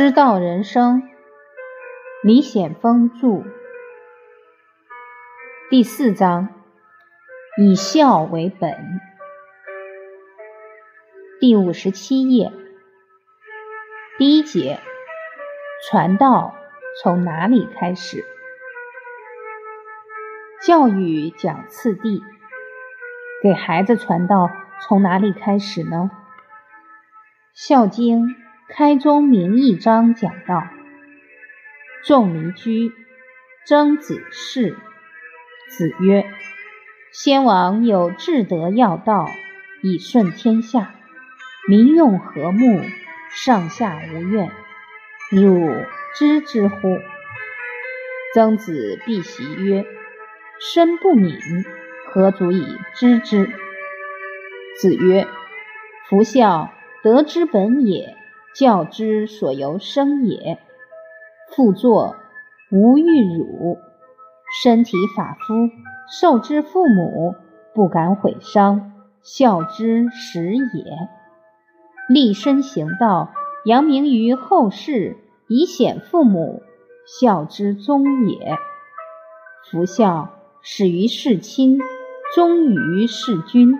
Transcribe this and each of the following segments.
师道人生，李显峰著，第四章，以孝为本，第五十七页，第一节，传道从哪里开始？教育讲次第，给孩子传道从哪里开始呢？《孝经》。开宗明义章讲道：“仲尼居，曾子侍。子曰：‘先王有至德要道，以顺天下，民用和睦，上下无怨。汝知之乎？’曾子必袭曰：‘身不敏，何足以知之？’子曰：‘夫孝，德之本也。’”教之所由生也。父作，无欲辱；身体发肤，受之父母，不敢毁伤，孝之始也。立身行道，扬名于后世，以显父母，孝之宗也。夫孝，始于事亲，忠于事君，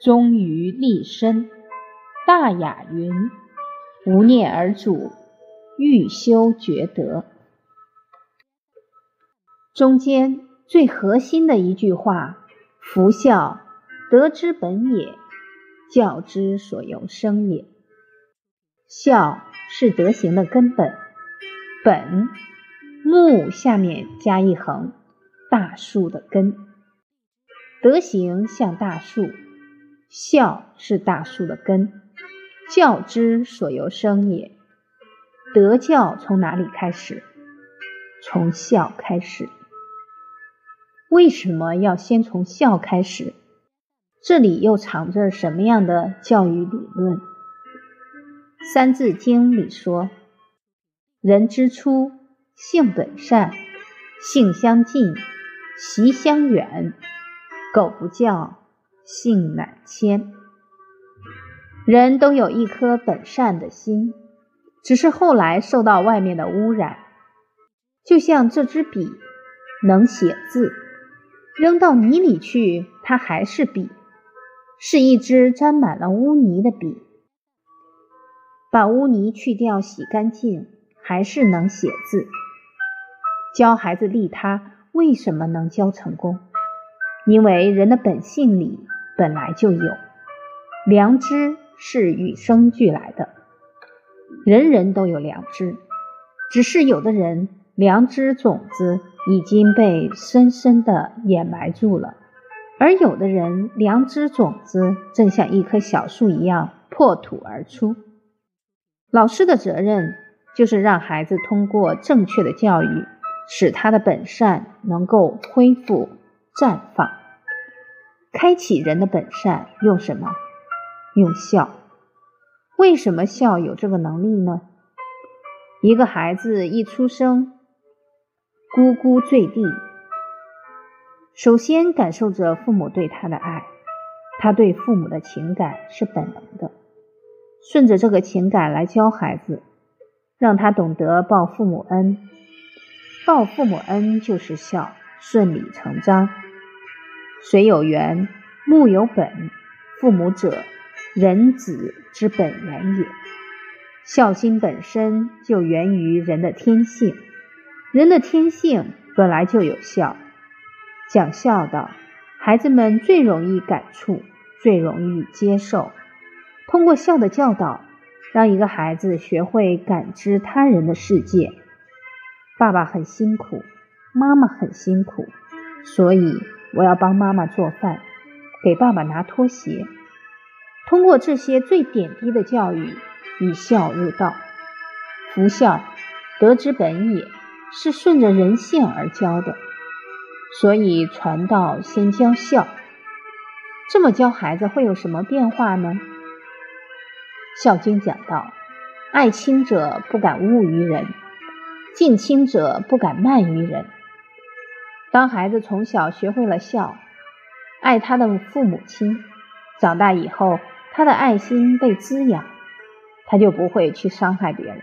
忠于立身。大雅云。无念而主，欲修觉德。中间最核心的一句话：“夫孝，德之本也，教之所由生也。”孝是德行的根本，本木下面加一横，大树的根。德行像大树，孝是大树的根。教之所由生也，德教从哪里开始？从孝开始。为什么要先从孝开始？这里又藏着什么样的教育理论？《三字经》里说：“人之初，性本善，性相近，习相远。苟不教，性乃迁。”人都有一颗本善的心，只是后来受到外面的污染。就像这支笔能写字，扔到泥里去，它还是笔，是一支沾满了污泥的笔。把污泥去掉，洗干净，还是能写字。教孩子利他，为什么能教成功？因为人的本性里本来就有良知。是与生俱来的，人人都有良知，只是有的人良知种子已经被深深的掩埋住了，而有的人良知种子正像一棵小树一样破土而出。老师的责任就是让孩子通过正确的教育，使他的本善能够恢复绽放。开启人的本善用什么？用孝，为什么孝有这个能力呢？一个孩子一出生，咕咕坠地，首先感受着父母对他的爱，他对父母的情感是本能的，顺着这个情感来教孩子，让他懂得报父母恩，报父母恩就是孝，顺理成章。水有源，木有本，父母者。人子之本源也，孝心本身就源于人的天性，人的天性本来就有孝。讲孝道，孩子们最容易感触，最容易接受。通过孝的教导，让一个孩子学会感知他人的世界。爸爸很辛苦，妈妈很辛苦，所以我要帮妈妈做饭，给爸爸拿拖鞋。通过这些最点滴的教育，以孝入道。夫孝，德之本也，是顺着人性而教的。所以传道先教孝。这么教孩子会有什么变化呢？《孝经》讲到：爱亲者不敢恶于人，敬亲者不敢慢于人。当孩子从小学会了孝，爱他的父母亲，长大以后。他的爱心被滋养，他就不会去伤害别人。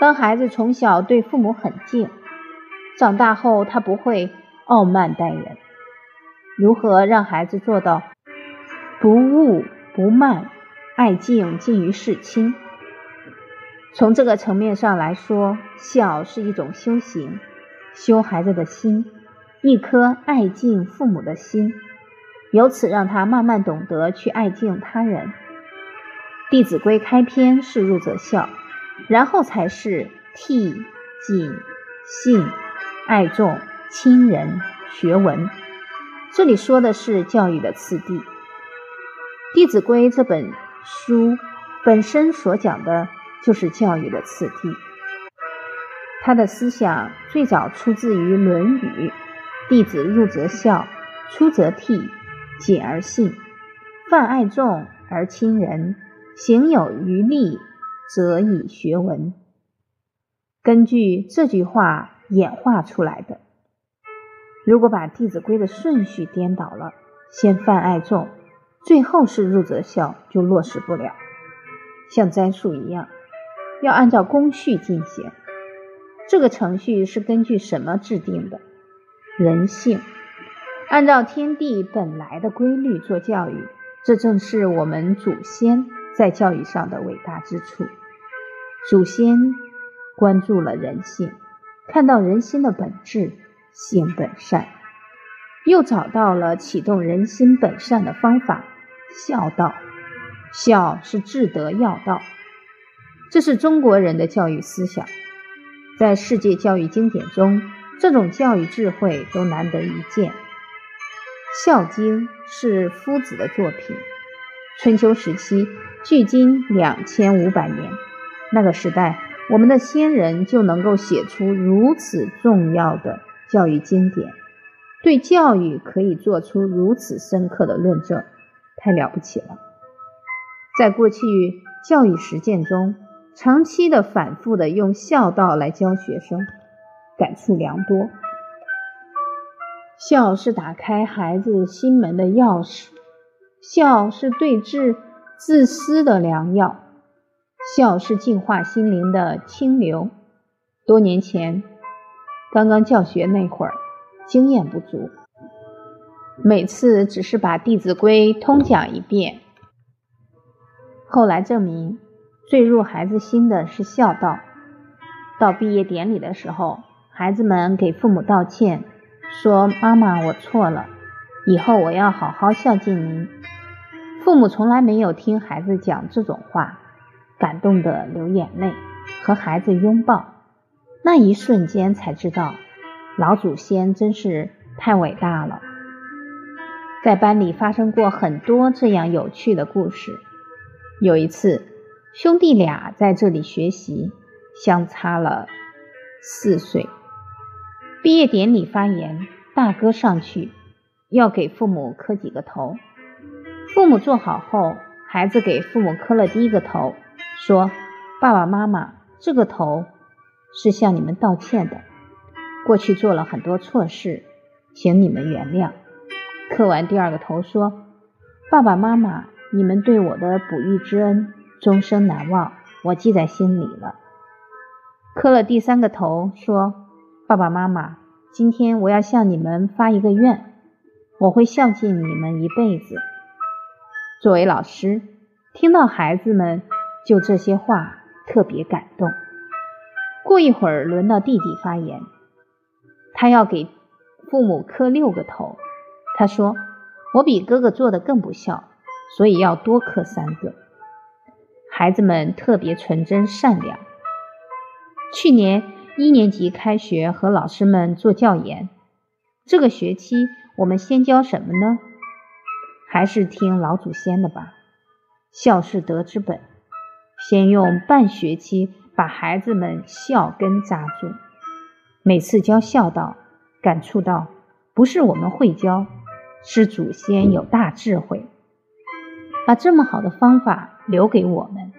当孩子从小对父母很敬，长大后他不会傲慢待人。如何让孩子做到不误不慢，爱敬近于事亲？从这个层面上来说，孝是一种修行，修孩子的心，一颗爱敬父母的心，由此让他慢慢懂得去爱敬他人。《弟子规》开篇是入则孝，然后才是悌、谨、信、爱众、亲人、学文。这里说的是教育的次第，《弟子规》这本书本身所讲的。就是教育的次第。他的思想最早出自于《论语》：“弟子入则孝，出则悌，谨而信，泛爱众而亲仁，行有余力，则以学文。”根据这句话演化出来的。如果把《弟子规》的顺序颠倒了，先泛爱众，最后是入则孝，就落实不了，像栽树一样。要按照工序进行，这个程序是根据什么制定的？人性，按照天地本来的规律做教育，这正是我们祖先在教育上的伟大之处。祖先关注了人性，看到人心的本质，性本善，又找到了启动人心本善的方法——孝道。孝是至德要道。这是中国人的教育思想，在世界教育经典中，这种教育智慧都难得一见。《孝经》是夫子的作品，春秋时期，距今两千五百年。那个时代，我们的先人就能够写出如此重要的教育经典，对教育可以做出如此深刻的论证，太了不起了。在过去教育实践中，长期的、反复的用孝道来教学生，感触良多。孝是打开孩子心门的钥匙，孝是对治自私的良药，孝是净化心灵的清流。多年前，刚刚教学那会儿，经验不足，每次只是把《弟子规》通讲一遍，后来证明。最入孩子心的是孝道。到毕业典礼的时候，孩子们给父母道歉，说：“妈妈，我错了，以后我要好好孝敬您。”父母从来没有听孩子讲这种话，感动的流眼泪，和孩子拥抱。那一瞬间才知道，老祖先真是太伟大了。在班里发生过很多这样有趣的故事。有一次。兄弟俩在这里学习，相差了四岁。毕业典礼发言，大哥上去要给父母磕几个头。父母坐好后，孩子给父母磕了第一个头，说：“爸爸妈妈，这个头是向你们道歉的，过去做了很多错事，请你们原谅。”磕完第二个头，说：“爸爸妈妈，你们对我的哺育之恩。”终生难忘，我记在心里了。磕了第三个头，说：“爸爸妈妈，今天我要向你们发一个愿，我会孝敬你们一辈子。”作为老师，听到孩子们就这些话，特别感动。过一会儿，轮到弟弟发言，他要给父母磕六个头。他说：“我比哥哥做的更不孝，所以要多磕三个。”孩子们特别纯真善良。去年一年级开学，和老师们做教研。这个学期我们先教什么呢？还是听老祖先的吧。孝是德之本，先用半学期把孩子们孝根扎住。每次教孝道，感触到不是我们会教，是祖先有大智慧。把这么好的方法留给我们，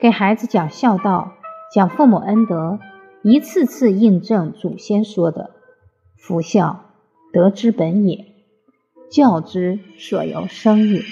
给孩子讲孝道，讲父母恩德，一次次印证祖先说的夫孝德之本也教之所由生也